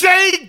J.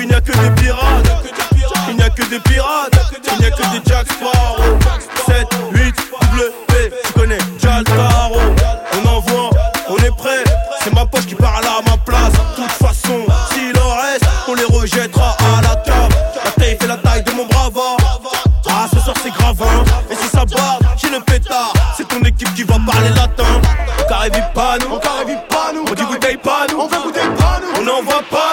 il n'y a que des pirates. Il n'y a que des pirates. Il n'y a que des Jack Sparrow. 7, 8, double P, tu connais Jaltaro. On envoie, on est prêt. C'est ma poche qui parle à ma place. De toute façon, s'il en reste, on les rejettera à la table. La taille fait la taille de mon brava. Ah, ce soir c'est grave, hein. Et si ça bat, j'ai le pétard. C'est ton équipe qui va parler latin. On carré pas nous. On carré pas nous. On dit bouteille pas nous. On fait bouteille pas nous. On n'envoie pas.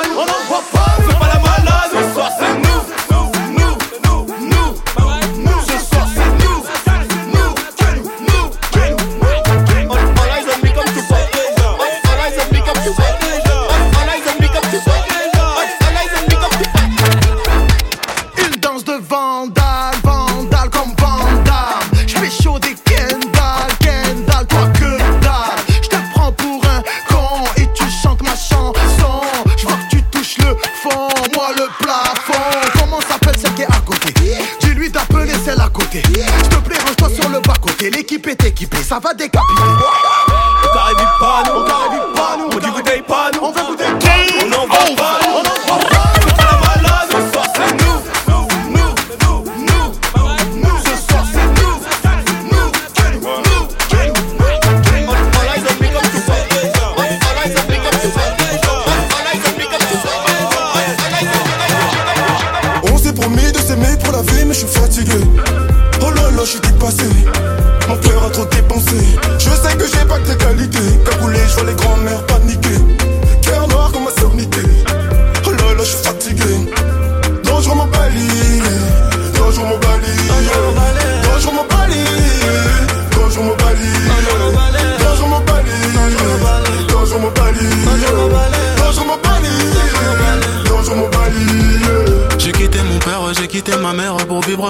ça va.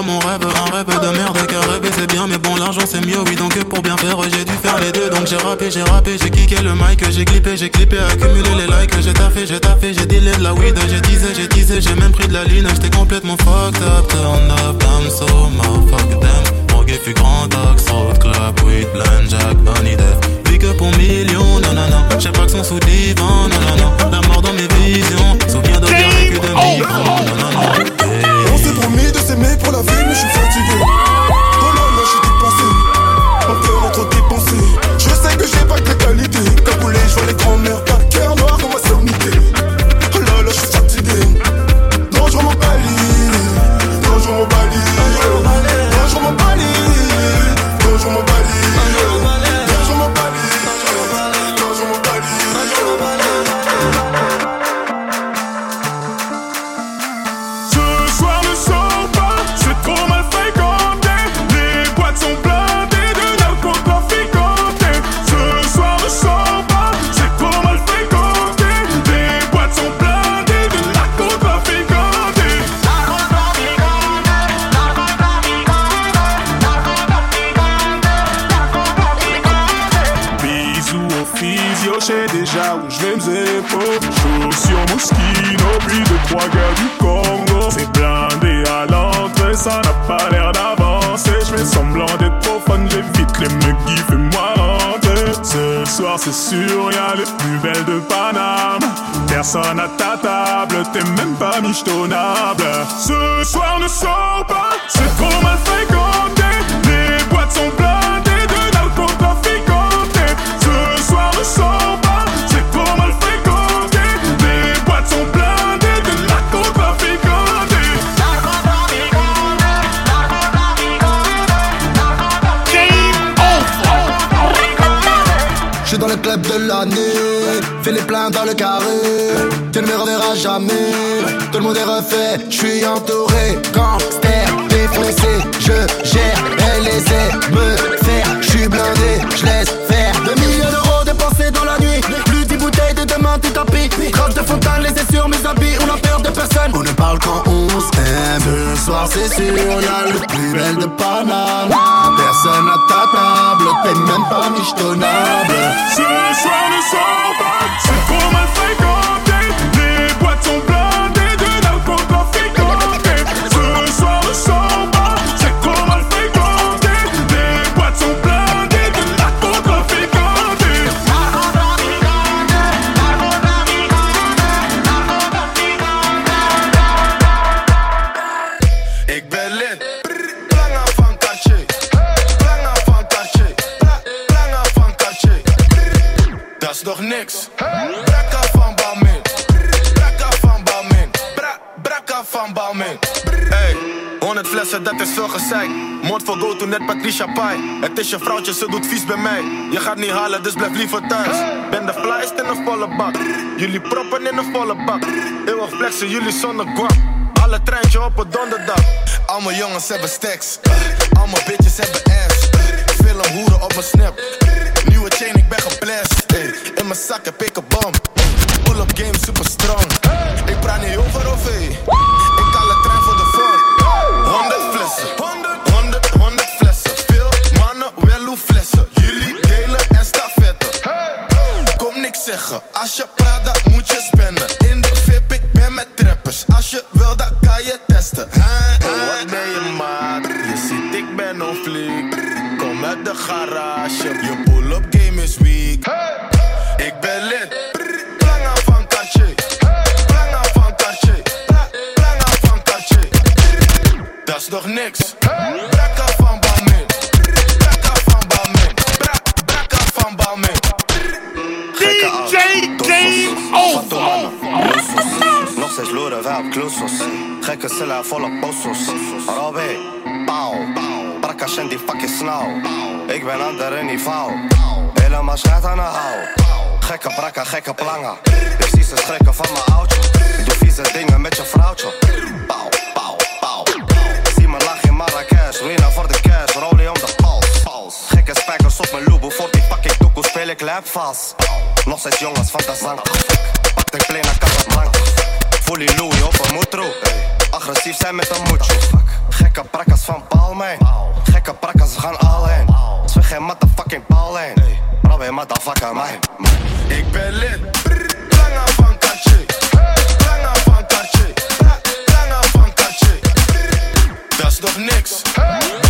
mon rêve, un rêve de merde car rêver c'est bien mais bon l'argent c'est mieux oui donc pour bien faire j'ai dû faire les deux donc j'ai rappé, j'ai rappé, j'ai kické le mic, j'ai clippé, j'ai clippé, accumulé les likes, j'ai taffé, j'ai taffé, j'ai dealé de la weed, j'ai teasé, j'ai teasé, j'ai même pris de la ligne, j'étais complètement fucked up, turn up, I'm so motherfuck them, morgue fut grand axe, road club, weed, blind jack, bunny death, big up pour millions, nanana, j'ai pas que son sous divan, nanana, la mort dans mes visions, souviens de bien vécu de millions, nanana, on s'est promis c'est s'aimer pour la vie, mais je suis fatigué. C'est sûr, y'a les plus belles de Paname. Personne à ta table, t'es même pas michetonnable. Ce soir ne sors pas, suis dans le club de l'année, fais les pleins dans le carré. Tu ne me reverras jamais. Tout le monde est refait, je suis entouré. Gangster, défoncé, je gère. Elle essaie me faire, je suis blindé, je laisse faire. Deux millions d'euros dépensés dans la nuit. Plus dix bouteilles de demain, tout tapis. Trace de fontaine laissée sur mes habits. Personne. On ne parle quand on s'aime. Ce soir, c'est sûr, y'a le plus belle de Paname. Personne à ta table, t'es même pas michetonnable. Ce soir ne sors pas, c'est trop mal gezeik. Mond voor go to net Patricia Pai. Het is je vrouwtje, ze doet vies bij mij. Je gaat niet halen, dus blijf liever thuis. Ben de flyest in een volle bak. Jullie proppen in een volle bak. Eeuwig flexen, jullie zonder guap. Alle treintje op een donderdag. Al jongens hebben stacks. Al bitches hebben ass. Veel een hoeren op mijn snap. Nieuwe chain, ik ben geblest. In mijn zak heb ik een bom. Pull-up game super strong. Ik praat niet over of. Flessen. 100, 100, 100 flessen. Veel mannen, wel hoe flessen. Jullie delen en stafetten. Kom niks zeggen. Als je praat, dan moet je spenden. In de VIP, ik ben met trappers. Als je wil, dan kan je testen. Oh, wat ben je maat? Je ziet, ik ben on fleek. Kom uit de garage. Je pull-up game is weak. Ik Nog niks. Brakka van Balmain. Brakka van Balmain. Bra- Brakka van Balmain. DJ Game Over. Nog steeds loeren wij op kloesos. Gekke cellen volle posos. Robby, pauw. Brakka en die fucking snauw. Ik ben ander niveau. Helemaal schijt aan de hou. Gekke brakka, gekke planga. Ik zie ze schrikken van mijn oudje. Doe vieze dingen met je vrouwtje. Marrakesh. Ruina voor de cash. Rolie om de pals. Gekke spijkers op mijn loebo. Voor die fucking toekoe speel ik lap vast. Nog steeds jongens van de zang. Pak de play naar Casablanca. Fully Louis op een moetro. Agressief zijn met een moetje. Gekke prakkas van Palmijn. Gekke prakkas, we gaan all in. Zwe geen motherfucking Paulijn. Robin, motherfucker, mij. Ik ben lid. Just doch nix. Hey.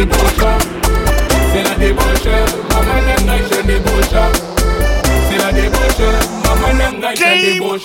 débauche. C'est la débauche. Maman je débauche. C'est la débauche. Maman je débauche.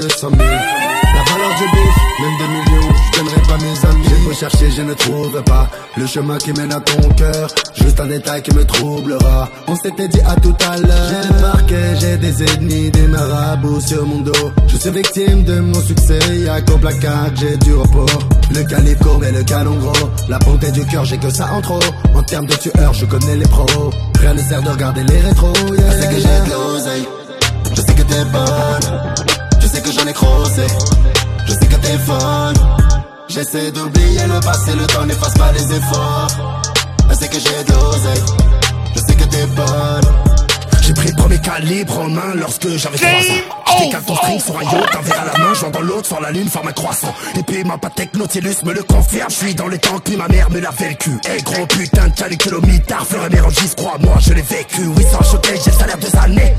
200 000. La valeur du bif, même des millions, je donnerai pas mes amis. J'ai beau chercher, je ne trouve pas le chemin qui mène à ton cœur. Juste un détail qui me troublera. On s'était dit à tout à l'heure. J'ai parquets, j'ai des ennemis, des marabouts sur mon dos. Je suis victime de mon succès, y'a qu'au placard, j'ai du repos. Le calibre courbe et le canon gros. La bonté du cœur, j'ai que ça en trop. En termes de tueurs, je connais les pros. Rien ne sert de regarder les rétros. Je sais que j'ai de l'oseille. Je sais que t'es bonne. Je sais que j'en ai crossé. Je sais que t'es folle. J'essaie d'oublier le passé, le temps n'efface pas les efforts. Je sais que j'ai l'oseille. Je sais que t'es bonne. J'ai pris le premier calibre en main lorsque j'avais 3 ans. Je décale ton string sur un yacht, un verre à la main, je dans l'autre sur la lune, forme un croissant. Et puis ma patek Nautilus me le confirme, je suis dans les temps, puis ma mère me le cul. Eh gros putain de calicule au mitard, fleur et mérangis, crois-moi, je l'ai vécu. Oui, sans choquer, j'ai le salaire deux années.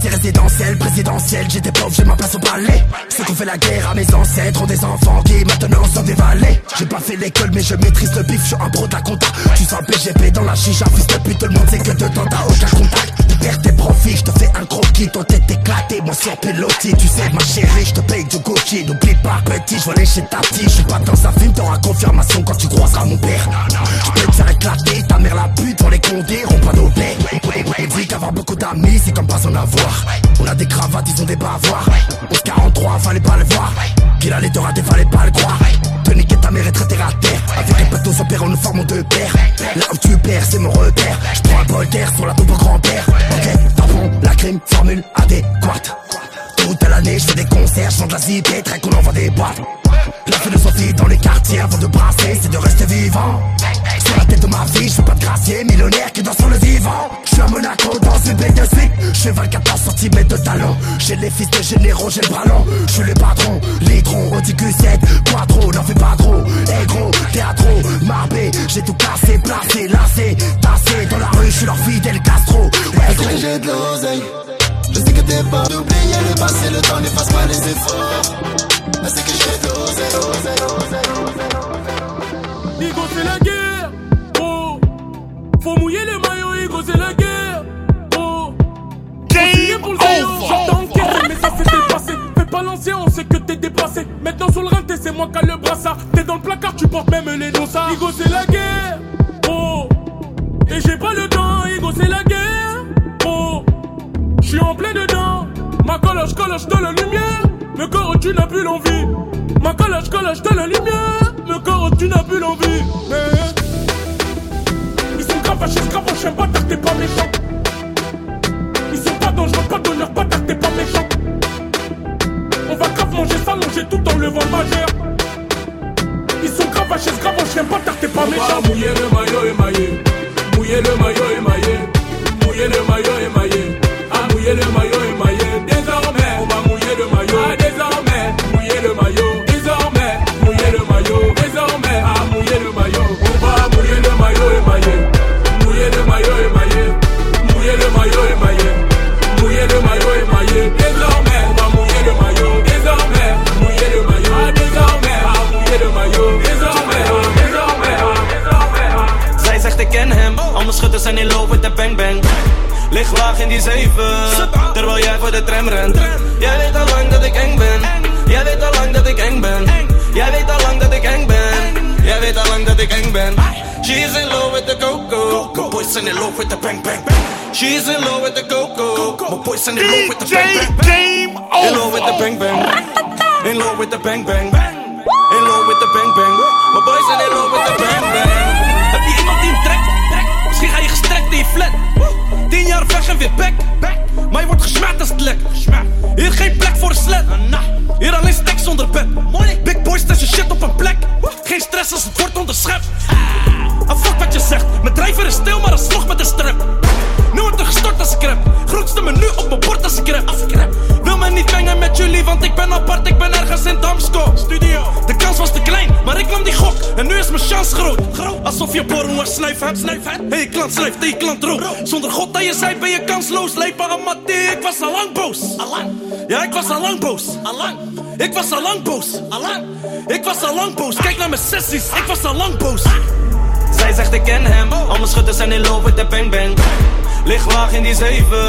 Quartier résidentiel, présidentiel, j'étais pauvre, j'ai ma place au palais. Ceux qui ont fait la guerre à mes ancêtres ont des enfants qui maintenant sont des valets. J'ai pas fait l'école, mais je maîtrise le bif, je suis un pro de la compta. Tu sens PGP dans la chicha, fils sur pilotis. Tu sais, ma chérie, je te paye du Gucci. N'oublie pas, petit, je vais aller chez ta petite. Je suis pas dans un film, t'auras confirmation quand tu croiseras mon père. Je peux te faire éclater, ta mère la pute, pour les condés, rompt pas nos. On dit qu'avoir beaucoup d'amis, c'est comme pas en avoir. On a des cravates, ils ont des bavoirs. Au 43, fallait pas le voir. Qu'il allait te rater, fallait pas le croire. Te niquer ta mère et traiter à terre. Avec un poteau, son père, nous formons deux paires. Là où tu perds, c'est mon repère. Je prends un bol d'air sur la tombe grand-père. Ok, tampon, la crime, formule adéquate. Toute l'année, je fais des concerts, de la zipette, très qu'on envoie des boîtes. La philosophie dans les quartiers avant de brasser, c'est de rester vivant. Sur la tête de ma vie, je suis pas de gracier, millionnaire qui danse sur le vivant. Je suis à Monaco dans une baie de suite. Je fais 24 cm de talent. J'ai les fils de généraux, j'ai le bras long. Je suis le patron, litron, Audi Q7, quattro, n'en fais pas trop. Eh gros, théâtro, marbé, j'ai tout cassé, placé, lassé, tassé. Dans la rue, je suis leur fidèle Castro. Ouais, gros. que j'ai de l'oseille? Je sais que t'es pas d'oublier le passé, le temps n'efface pas les efforts. Je sais que j'ai de l'oseille, c'est la guerre, Faut mouiller les maillots, Igo c'est la guerre, oh. Signer pour le j'entends encaisser, mais ça c'était le passé Fais pas l'ancien, on sait que t'es déplacé Maintenant sur le rinté, c'est moi qui a le brassard. T'es dans le placard, tu portes même les dossards. Igo c'est la guerre, oh. Et j'ai pas le temps, Igo c'est la guerre, oh. J'suis en plein dedans. Ma coloche, coloche de la lumière. Le corps, tu n'as plus l'envie. Ma coloche, coloche de la lumière. Le corps, tu n'as plus l'envie. Grave en chien, bâtard, t'es pas méchant Ils sont pas dangereux, pas d'honneur, bâtard, t'es pas méchant On va grave manger, s'allonger tout en levant le majeur Ils sont grave chien, bâtard, t'es pas méchant mouiller le maillot émaillé. Mouiller le maillot émaillé. Mouiller le maillot émaillé. Ah, mouiller le maillot schutters zijn in loop met de bang bang. Lig laag in die zeven, terwijl jij voor de tram rent. Jij weet al lang dat ik eng ben, jij weet al lang dat ik eng ben. Jij weet al lang dat ik eng ben, jij weet al lang dat ik eng ben. She's in love with the coco, my boys zijn in love with the bang bang. She's in love with the coco, my boys zijn in love with the bang bang. In love with the bang bang, in love with the bang bang. In love with the bang bang, my boys zijn in love with the bang bang. Flat. Tien jaar weg en weer back. Maar je wordt gesmaakt als het lek. Hier geen plek voor een sled. Hier alleen stek zonder bed. Big boys je shit op een plek. Geen stress als het wordt onderschept. Ah, fuck wat je zegt. Mijn drijver is stil, maar alsnog met een strap. Nu wordt er gestort als ik rap. Grootste menu op mijn bord als ik rap. Me niet mengen met jullie, want ik ben apart, ik ben ergens in Damsko. Studio. De kans was te klein, maar ik nam die gok. En nu is mijn chance groot. Alsof je borrel maar snuif hebt. Snuif hebt. Hey, klant snuift, hey, klant rook. Zonder God aan je zij ben je kansloos. Lijp Aramati, ik was al lang boos. Allang. Ja, ik was al lang boos. Allang. Ik was al lang boos. Allang. Ik was al lang boos, kijk naar mijn sessies, ik was al lang boos. Zij zegt ik ken hem, al mijn schutters zijn in love met de bang bang. Lig laag in die zeven,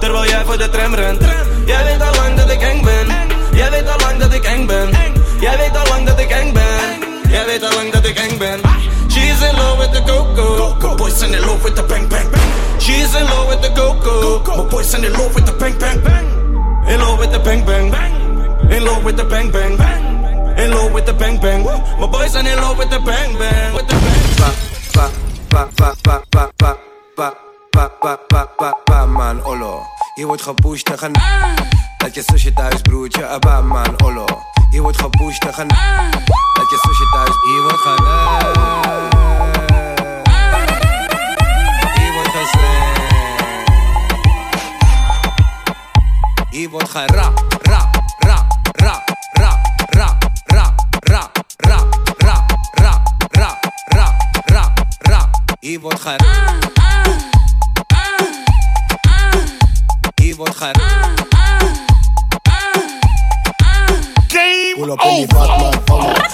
terwijl jij voor de tram rent. Jij weet al lang dat ik eng ben, jij weet al lang dat ik eng ben. Jij weet al lang dat ik eng ben, jij weet al lang dat ik eng ben. She's in love with the coco, boys zijn in love with the bang bang. She's in love with the coco, my boys zijn in love with the bang bang. In love with the bang bang, in love with the bang bang. In love with the bang bang, my boys are in love with the bang bang. With the bang pa pa pa pa pa pa pa pa man Olo. Je wordt gepusht en gaan. Dat je zusje thuis, broertje, Batman Olo. Je wordt gepusht en gaan. Dat je zusje thuis, hier wordt gaan. Hier wordt gezegd. Hier wordt gaan ra, ra. Die wordt gek. Die wordt gek. Game over.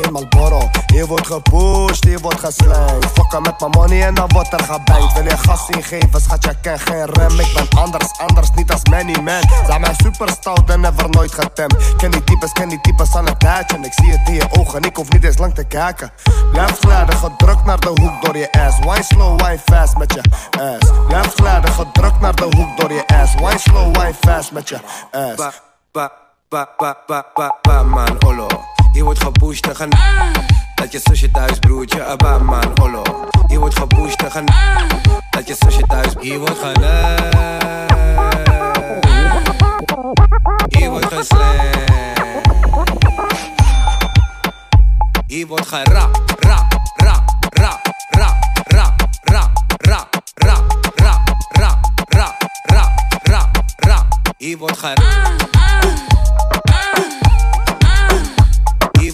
Mijn in Malboro Hier wordt gepusht, hier wordt geslijmd Fokken met mijn money en dan wordt er gebangd Wil je gas ingeven, schat, je ken geen rem. Ik ben anders, anders, niet als many man. Zijn mij super stout en never nooit getemd. Ken die types, ken die types aan het tijdje Ik zie het in je ogen, ik hoef niet eens lang te kijken. Blijf glijden, gedrukt naar de hoek door je ass. Wine slow, wine fast met je ass? Blijf glijden, gedrukt naar de hoek door je ass. Wine slow, wine fast met je ass? Pa, pa, pa, pa, pa, pa, man, olo. Je wordt gepusht tegen Dat je zusje thuis broertje, abba man, olo. Je wordt gepusht tegen Dat je zusje thuis, je wordt gaan. Je wordt wordt ra, ra, ra, ra, ra, ra, ra, ra, ra, ra, ra, ra, ra, ra, ra.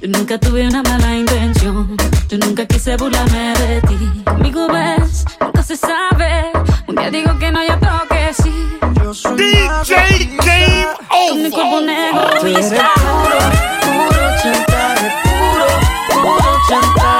Yo nunca tuve una mala intención. Yo nunca quise burlarme de ti. Conmigo ves, nunca se sabe. Un día digo que no, y otro que sí. Yo soy DJ Game Con mi cuerpo negro Tú eres está. puro, puro chantaje Puro, puro chantaje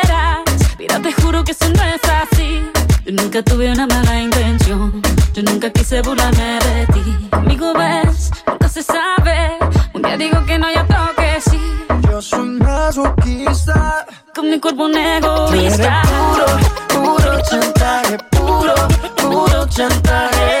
Te juro que eso no es así. Yo nunca tuve una mala intención. Yo nunca quise burlarme de ti. Conmigo ves, nunca se sabe. Un día digo que no, y otro que sí. Yo soy masoquista Con mi cuerpo un egoísta. puro, puro chantaje Puro, puro chantaje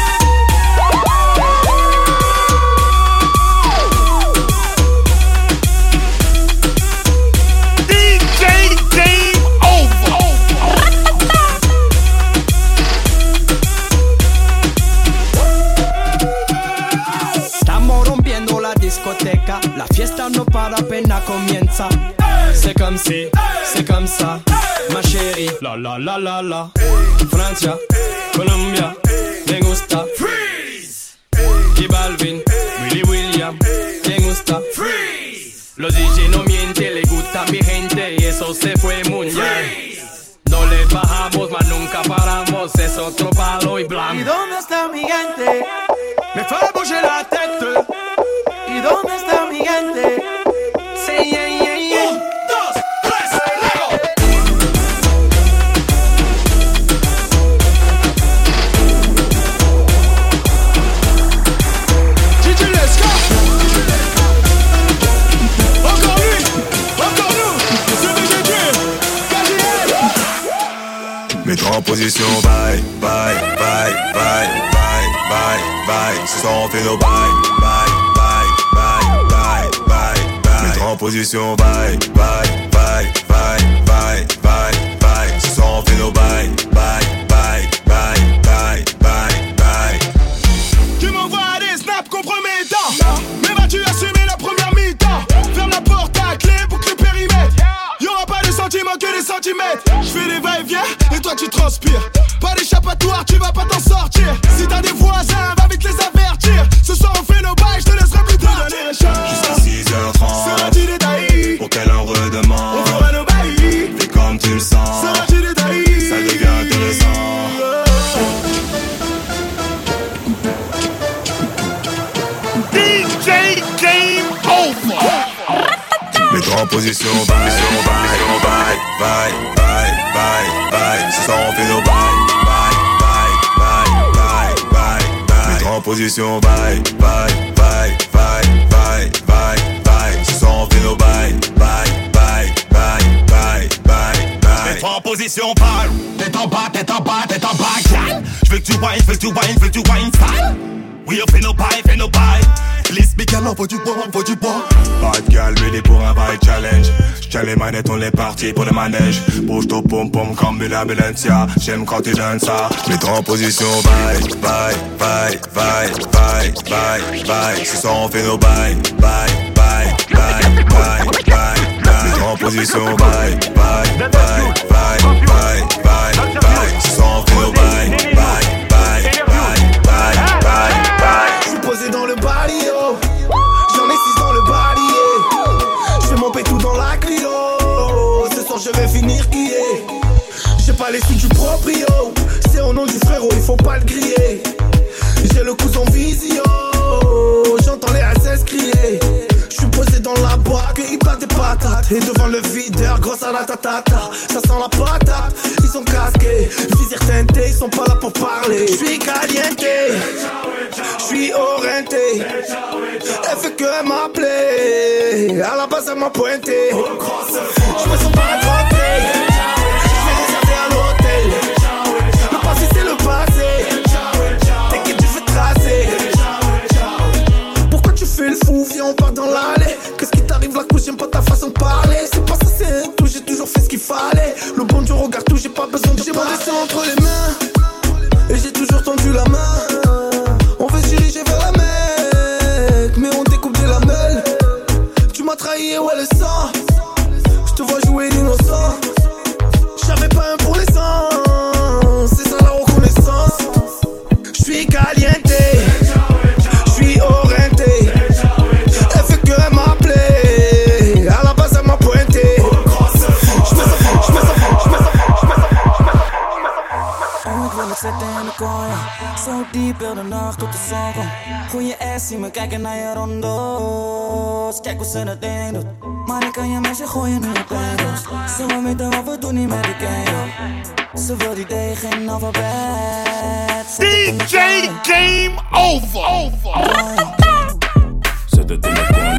No para pena comienza. C'est comme si, c'est comme ça, ma chérie. La la la la la. Francia, Colombia, me gusta. Freeze. Y Balvin, Willy William, me gusta. Freeze. Los DJ no mienten, le gusta mi gente y eso se fue muy bien. No le bajamos, mas nunca paramos, es otro palo y blanco. ¿Y dónde está mi gente? Me fue a la tête. ¿Y dónde está mi gente? Position, bye, bye, bye, bye, bye, bye, bye. Ce soir on fait nos bye, bye, bye, bye, bye, bye, bye. Mets-toi en position, bye, bye, bye, bye, bye, bye, bye. Ce soir on fait nos bye, bye, bye, bye, bye, bye, bye. Je fais des va-et-vient et toi tu transpires. Pas d'échappatoire, tu vas pas t'en sortir. Si t'as des voisins, va vite les avertir. Ce soir on fait position, bye, bye, bye, bye, bye, bye, bye. Ce soir on fait nos bye, bye, bye, bye, bye, bye, bye. Mets-toi en position, parle Tête en bas, tête en bas, tête en bas, gal J'veux que tu whines, j'veux que tu whines, j'veux que tu whines sale Oui, on fait nos bails, fait nos bails Liste Michael, on faut du bois, faut du Les manettes, on est parti pour le manège. Bouge ton pom pom comme une ambulancia. J'aime quand tu donnes ça. Mets-toi en position, bye, bye, bye, bye, bye, bye, bye. Ce soir on fait nos bye, bye, bye, bye, bye, bye, bye. Mets-toi en position, bye, bye, bye, bye, bye, bye, bye. Ce soir on fait nos bye, bye, Et devant le videur, grosse à la. Ça sent la patate, ils sont casqués. Visir teinté, ils sont pas là pour parler. Je suis caliente, je suis orienté. Elle fait que m'appeler. À la base, elle m'a pointé. Je me sens pas. Kijken naar je rondo's. Kijk hoe ze dat ding doet. Maar ik kan je meisje gooien in je pedos. Ze wil weten wat we doen niet met die. Ze wil die D geen alfabet. DJ Game Over Zet het in de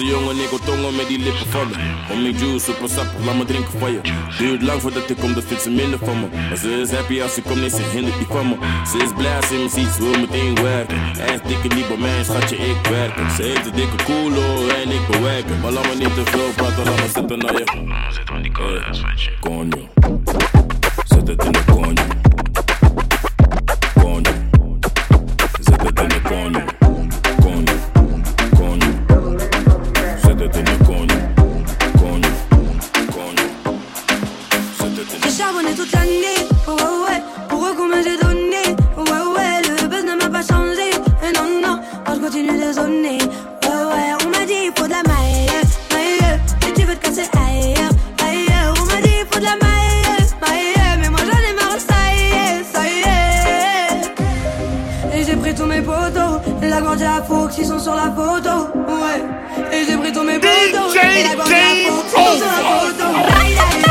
de jongen, ik hoor tongen met die lippen van me. Om die juice, super sap, laat me drinken van je. Duurt lang voordat ik kom, dat vindt ze minder van me. Maar ze is happy als ze komt, nee, ze hindert niet van me. Ze is blij als ze me ziet, ze wil meteen werken. Echt dikke niet bij mij, schatje, ik werk. Ze heeft een dikke koelo en ik bewerk. Maar laat me niet te veel praten, laat me zitten naar je. Zet maar die koude, Konjo. Zet het in de konjo. grandi à Fox, ils sont sur la photo. Ouais, et j'ai pris tous mes la ils sont sur la photo.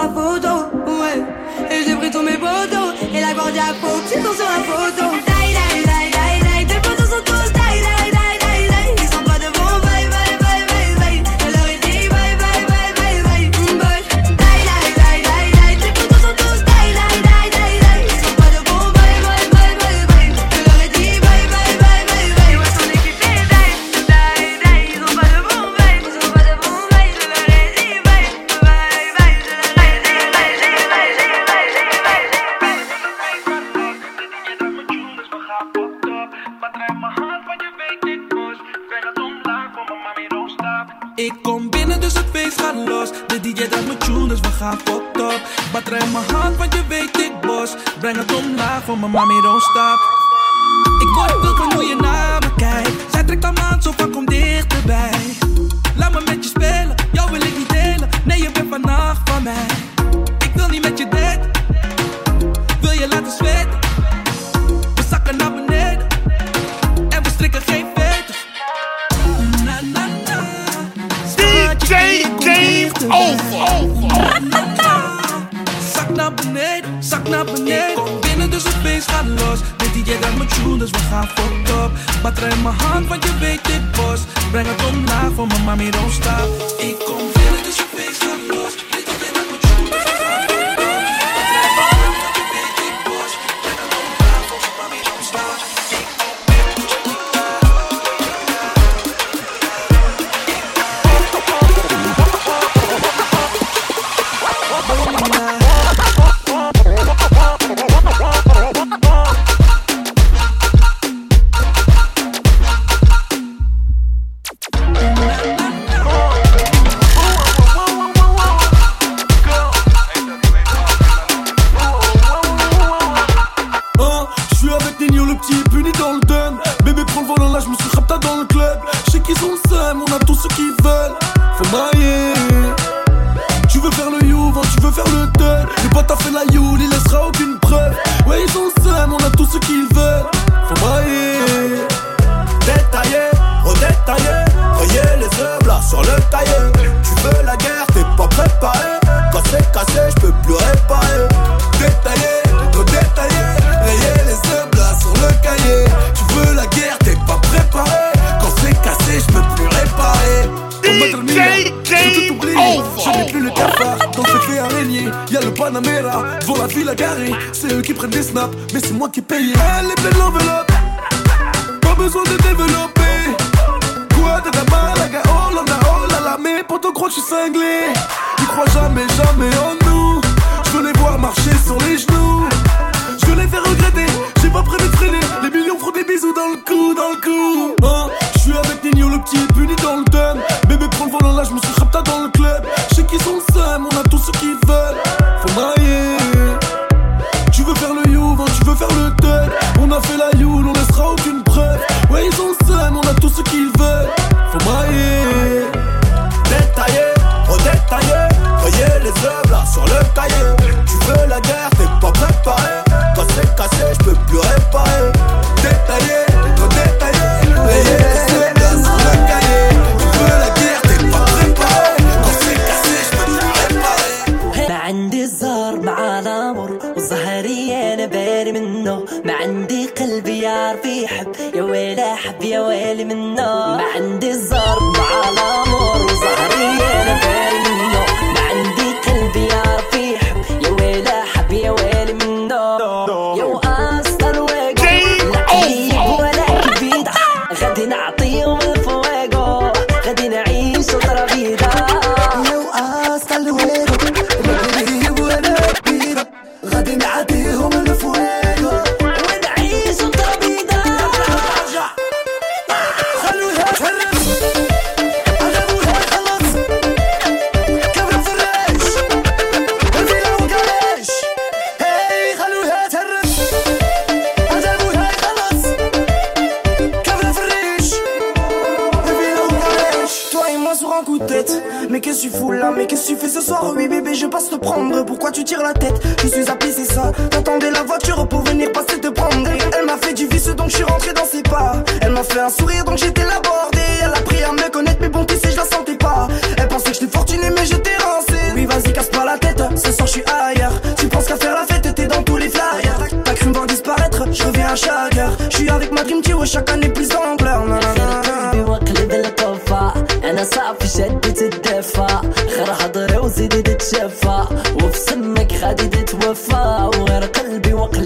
favor. Day game over. Zak naar beneden, zak naar beneden. Kom binnen, dus het beest gaat los. Dit jij dan met tune, dus we gaan voor top. Batterij in mijn hand, want je weet dit bos. Breng het omlaag voor mijn mami, don't stop. Ik kom binnen, dus het beest gaat los. a fait la Youl, on laissera aucune preuve. Ouais, ils ont le on a tout ce qu'ils veulent. Faut brailler. Détailler, redétailler. Voyez les œuvres là sur le cahier. Tu veux la guerre, t'es pas préparé. Quand c'est cassé, je peux plus réparer.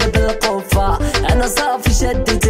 بالقفة أنا صافي شدت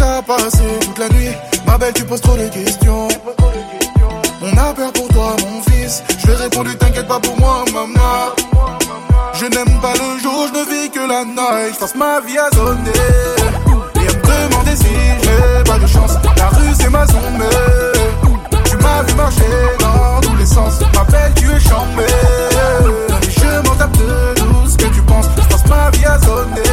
t'as passé toute la nuit Ma belle, tu poses trop de questions. On a peur pour toi, mon fils. Je vais répondre, t'inquiète pas pour moi, maman. Je n'aime pas le jour, je ne vis que la night. Je passe ma vie à sonner. Et à me demander si j'ai pas de chance. La rue, c'est ma zone, tu m'as vu marcher dans tous les sens. Ma belle, tu es chambée. Et je m'en tape de tout ce que tu penses? Je passe ma vie à sonner.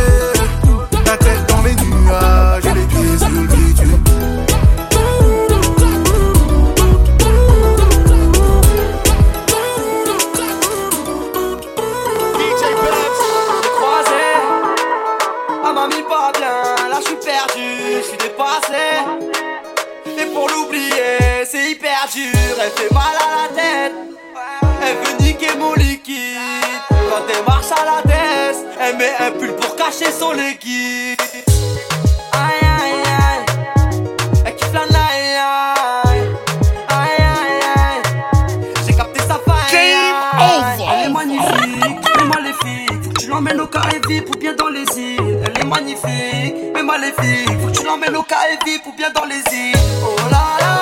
on marche à la tête. Elle met un pull pour cacher son équipe. Aïe aïe aïe, elle kiffe la aïe Aïe aïe aïe, j'ai capté sa faille. Game over. Elle est magnifique, mais maléfique. Tu l'emmènes au carré VIP ou bien dans les îles. Elle est magnifique, mais maléfique. Faut que tu l'emmènes au carré VIP ou bien dans les îles. Oh là là.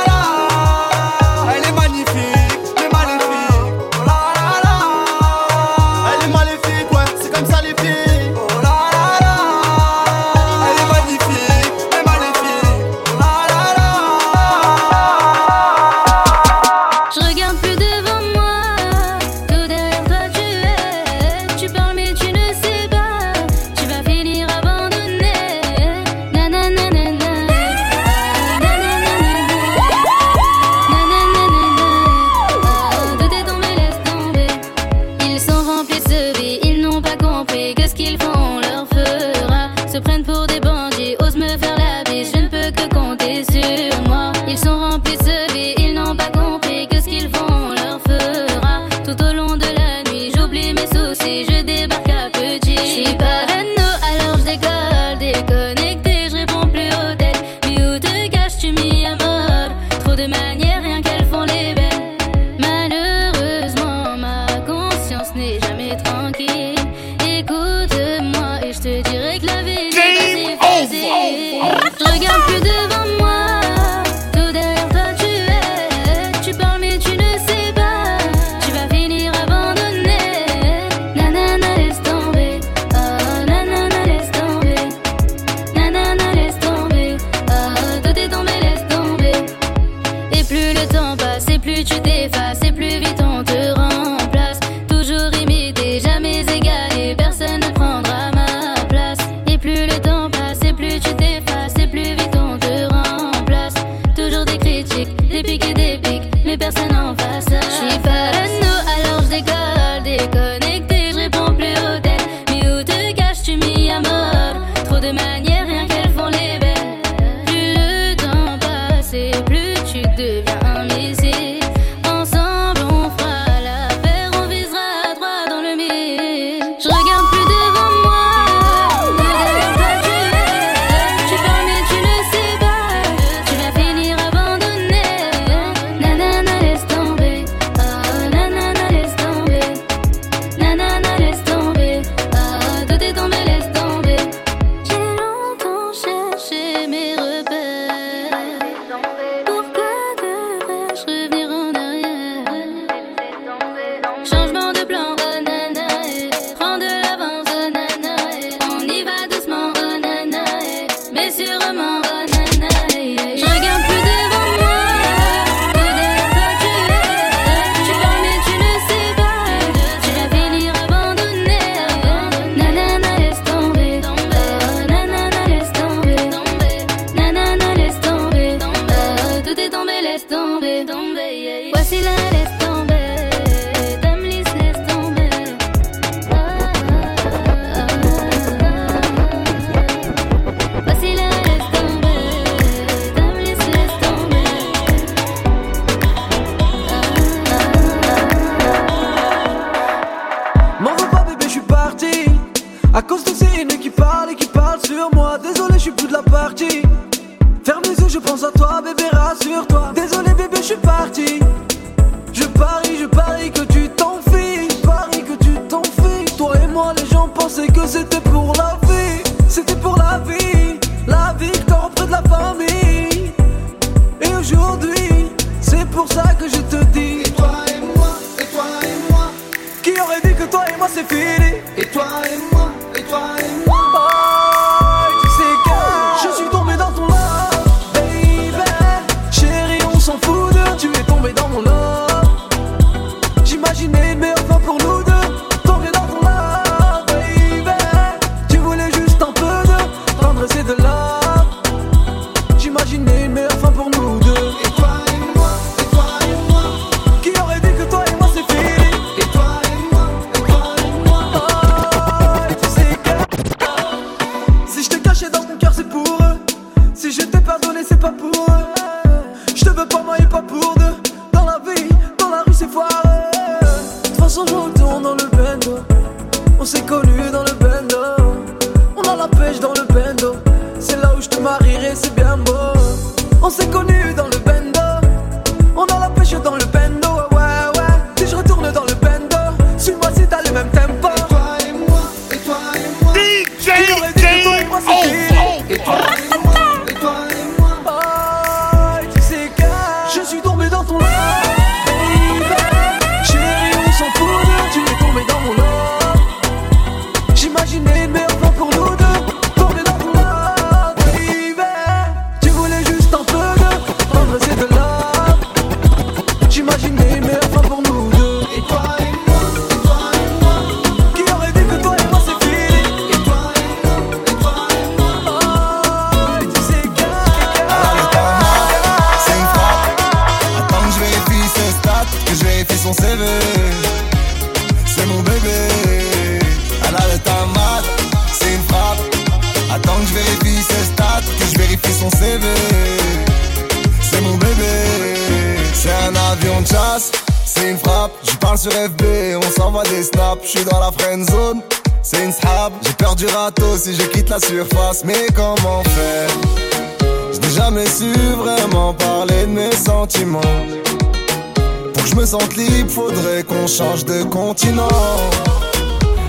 Faudrait qu'on change de continent.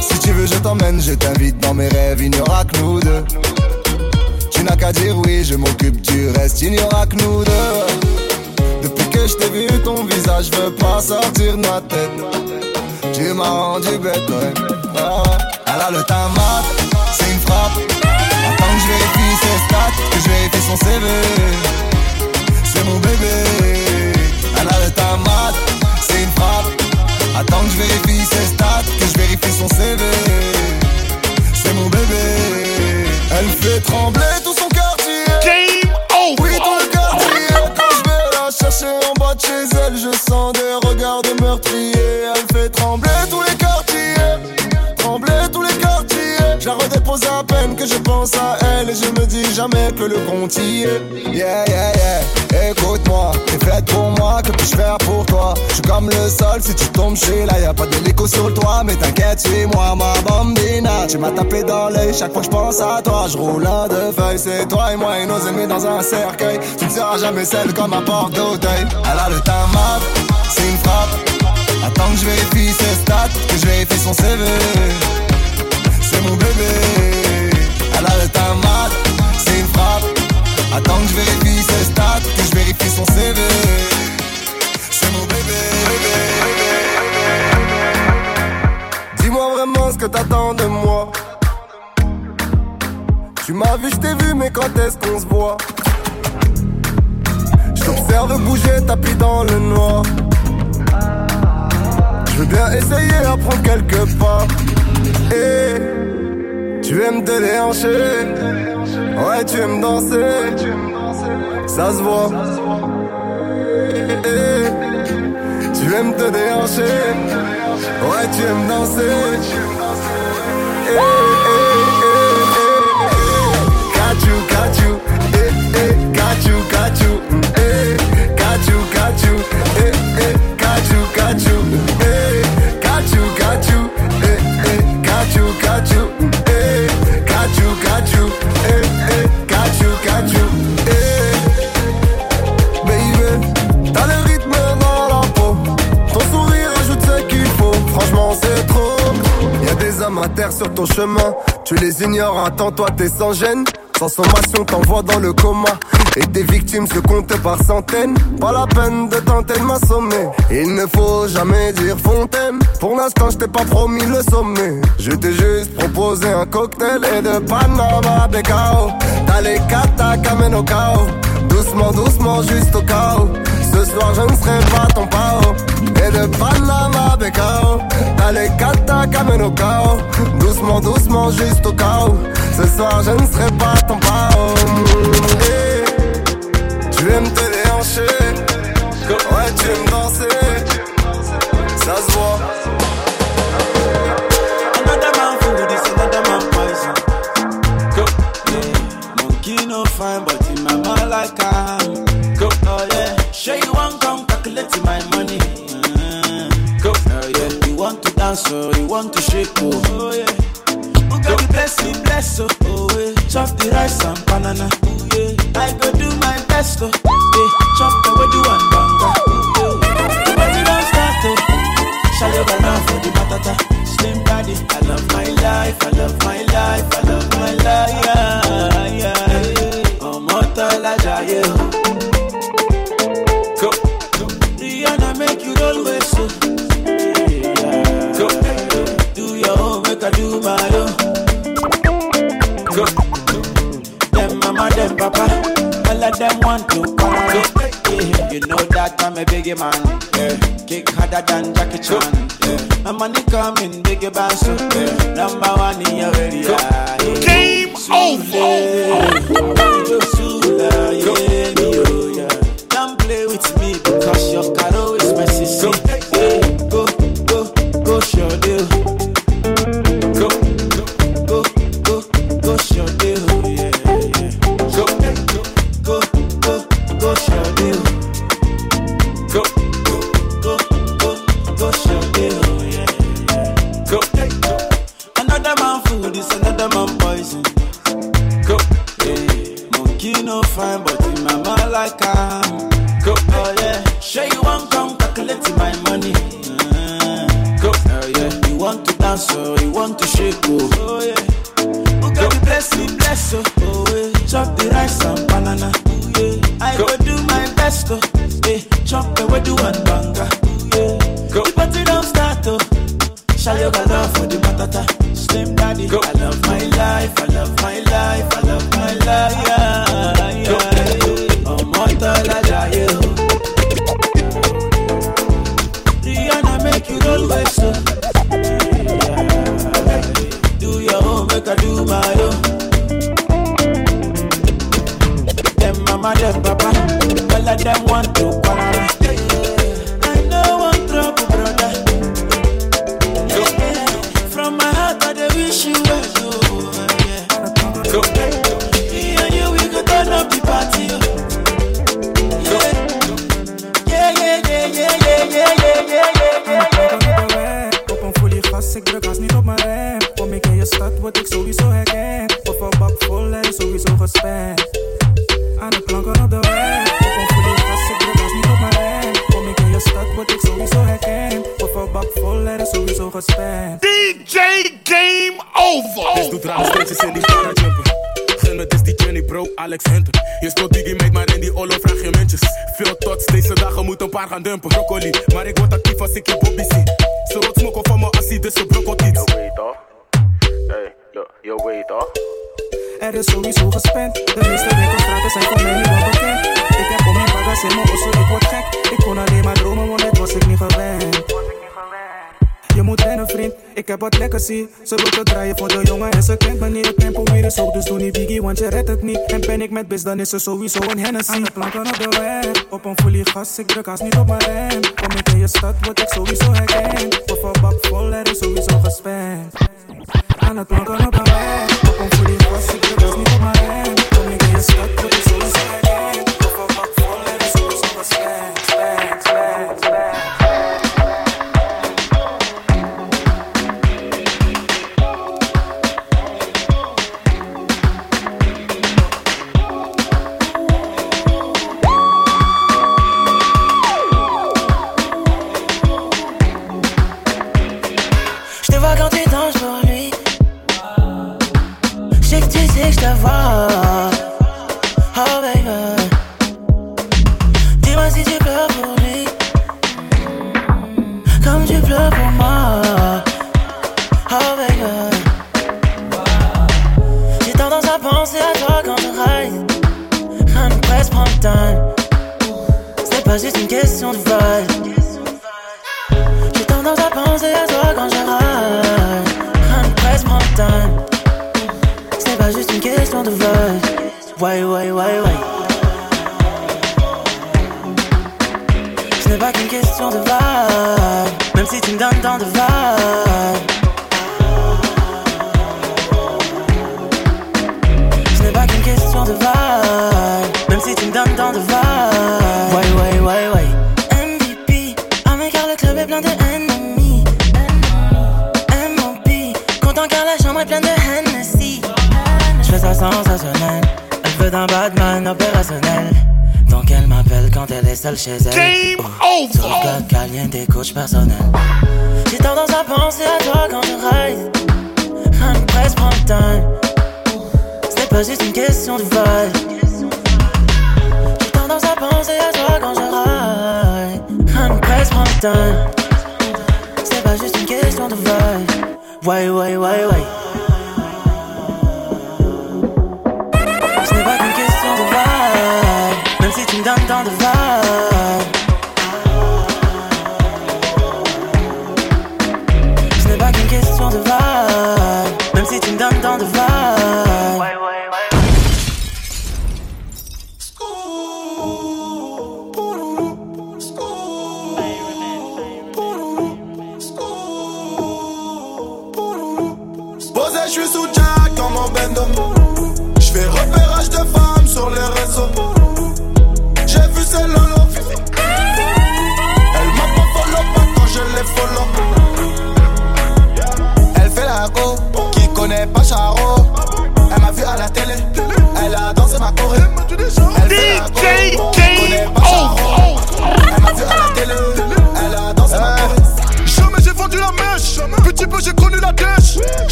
Si tu veux, je t'emmène, je t'invite dans mes rêves, il n'y aura que nous deux. Tu n'as qu'à dire oui, je m'occupe du reste, il n'y aura que nous deux. Depuis que je t'ai vu, ton visage veut pas sortir de ma tête. Tu m'as rendu bête, ouais. Ah, elle a le tamat, c'est une frappe. Attends que je vérifie ses stats, que je vérifie son CV. C'est mon bébé. Elle a le tamat. Attends que je vérifie ses stats, que je vérifie son CV. C'est mon bébé. Elle fait trembler redépose à peine que je pense à elle. Et je me dis jamais que le compte y est. Yeah, yeah, yeah. Écoute-moi, t'es faite pour moi. Que puis-je faire pour toi? Je suis comme le sol, si tu tombes chez là, y a pas d'hélico sur le toit. Mais t'inquiète, suis-moi, ma bambina. Tu m'as tapé dans l'œil chaque fois que je pense à toi. Je roule un de feuilles, c'est toi et moi et nos ennemis dans un cercueil. Tu ne seras jamais celle comme un porte d'Auteuil. Elle a le tamat, c'est une frappe. Attends que je vérifie ses stats, que je vérifie son CV. C'est mon bébé. Elle a le tamat, c'est une frappe. Attends que je vérifie ses stats, que je vérifie son CV. C'est mon bébé. Dis-moi vraiment ce que t'attends de moi. Tu m'as vu, je t'ai vu, mais quand est-ce qu'on se voit? Je bouger, tapis dans le noir. Je veux bien essayer à prendre quelques pas. Et tu aimes te déhancher. Ouais, tu aimes danser. Ça se voit. Eh, tu aimes te déhancher. Ouais, tu aimes danser. Eh, eh, eh, eh, eh. Got you, got you. Eh, eh, got you, got you. Eh, got you, got. Eh, eh. Eh, got you, got you. Got you, eh, got you, got you. Eh, eh, got you, got you. Eh, baby, t'as le rythme dans la peau. Ton sourire ajoute ce qu'il faut. Franchement, c'est trop. Y a des hommes à terre sur ton chemin. Tu les ignores, attends, toi t'es sans gêne. Sans sommation, t'envoies dans le coma. Et tes victimes se comptent par centaines. Pas la peine de tenter de m'assommer. Il ne faut jamais dire fontaine. Pour l'instant, je t'ai pas promis le sommet. Je t'ai juste proposé un cocktail et de Panama Becao. T'as les kata kamen au chaos. Doucement, doucement, juste au chaos. Ce soir, je ne serai pas ton pao. Et de Panama Becao. T'as les kata kamen au chaos. Doucement, doucement, juste au chaos. Ce soir, je ne serai pas ton pao. Hey, tu aimes te You dance, oh, you want to shake, oh, oh yeah. The bless me, bless, oh, oh yeah. Chop the rice and banana, oh yeah. I go do my best, oh, yeah. Chop the way do one banga, oh yeah. The party don't start, oh. Shall you balance for the batata? Slim body, I love my life, I love my life, I love my life. Man. Dance, oh, you want to shake, oh, oh yeah. Who the bless me, bless, oh, oh yeah. Chop the rice and banana, oh yeah. I go, do my best, oh, yeah. Chop the way do one banga, oh yeah. Go, the party don't start, oh. Shall you got love for the matata? Slim daddy, Go. I love my life, I love my life, I love my life, yeah. Gaan dumpen. Broccoli, maar ik word actief als ik je Bobby zie. Ze rot smokken van mijn assie, dus ze brokkelt iets. Je weet toch? Hey, je weet toch? Er is sowieso gespend. De meeste winkelstraten zijn voor mij niet wel bekend. Ik heb om mijn bagas in mijn osso, ik word gek. Ik kon alleen maar dromen, want dit was ik niet gewend. Je moet rennen vriend, ik heb wat lekker zie Ze wil te draaien voor de jongen en ze kent me niet Het tempo weer is hoog, dus doe niet biggie, want je redt het niet En ben ik met bis, dan is er sowieso een Hennessy Aan de planken op de weg, op een folie gas Ik druk haast niet op mijn rem Kom ik in je stad, word ik sowieso herkend Of een bak vol, er is sowieso gespend Aan het planken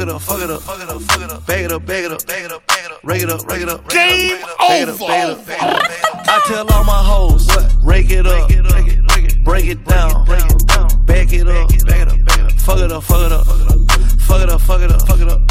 Fuck it up, fuck it up, fuck it up, fuck it up, bag it up, bag it up, bag it up, bag it up, rake it up, rake it up, Game bag it up, bag it up, bag it up, bag it up. I tell all my hoes, rake it up, break it down, bag it up, bag it up, bag it up, fuck it up, fuck it up, fuck it up, fuck it up, fuck it up,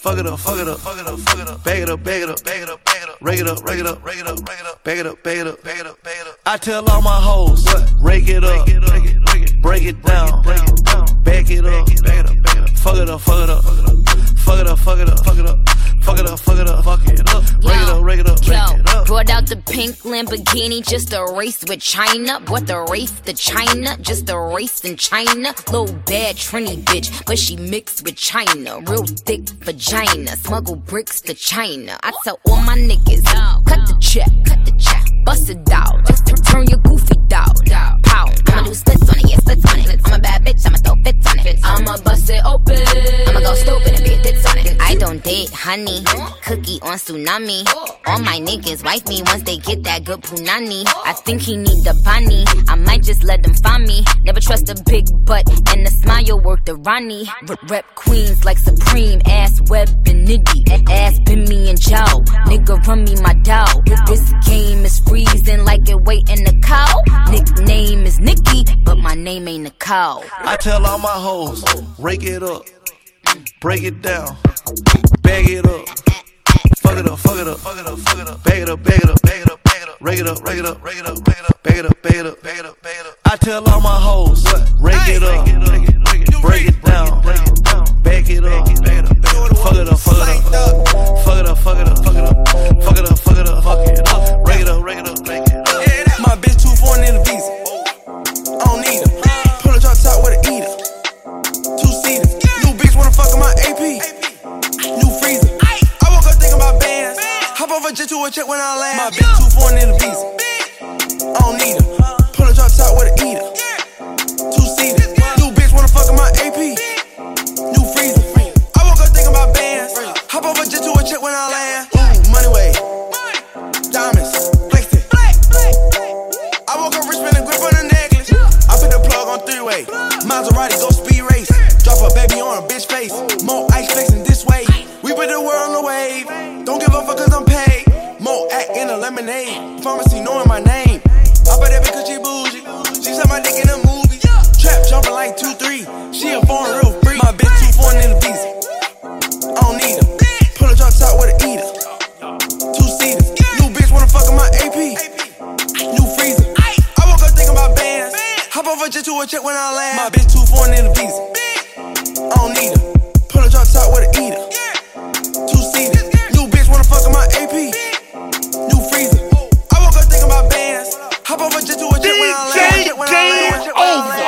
Fuck it up, fuck it up, fuck it up, fuck it up, bag it up, bag it up, bag it up, bag it up, rake it up, rake it up, rake it up, rake it up, bag it up, bag it up, bag it up, bag it up. I tell all my hoes, rake it up, break it down, back it up, fuck it up, fuck it up, fuck it up, fuck it up, fuck it up, fuck it up, fuck it up, fuck it up, rake it up, rake it up, rake Yo, it up. brought out the pink Lamborghini just a race with China. What the race to China? Just a race in China. Little bad Trini bitch, but she mixed with China. Real thick vagina. Smuggle bricks to China. I tell all my niggas, cut the check, cut the check. Bust it out. Turn your goofy down. Pow. I'ma do splits on it, yeah, splits on it. I'm a bad bitch, I'ma throw fits on it. I'ma bust it open. I'ma go stupid and be a tits on it. I don't date honey. Cookie on tsunami. All my niggas wife me once they get that good punani. I think he need the bunny. I might just let them find me. Never trust a big butt and the smile work the Ronnie. Rep queens like Supreme. Ass web and nitty. Ass me and Joe. Nigga run me my dough. This game is like wait in the cow. Nickname is Nikki, but my name ain't Nicole. I tell all my hoes, rake it up, break it down, bag it up, fuck it up, fuck it up, fuck it up, fuck it up, bag it up, bag it up, bag it up, bag it up, rake it up, rake it up, rake it up, bag it up, bag it up, bag it up, bag it up, bag it up. I tell all my hoes, rake it up, break it down, bag it up, fuck it up, fuck it up, fuck it up, fuck it up, fuck it up, fuck it up, fuck it up, fuck it up, rake it up, rake it up, rake it up. Hop off a jet to a check when I land. My bitch too foreign in the visa. I don't need her. Pull a drop top with a eater. Two seaters. New bitch wanna fuck in my AP. New freezer. I woke up thinking about bands. Hop off a jet to a check when I land. Ooh, money way. Diamonds. Flexing. I woke up rich, spending grip on a necklace. I put the plug on three way. Maserati go speed race. Drop a baby on a bitch face. More ice flexing this way. We put the world Pharmacy knowing my name. I bet that because she bougie. She said my dick in a movie. Trap jumping like 2 3. She a foreign real free. My bitch two foreign in the visa. I don't need her. Pull a drop top with a eater. Two seaters. New bitch wanna fuck in my AP. New freezer. I woke up thinking about bands. Hop a jet to a check when I land. My bitch two foreign in the visa. I don't need her. Pull a drop top with a eater. Game over.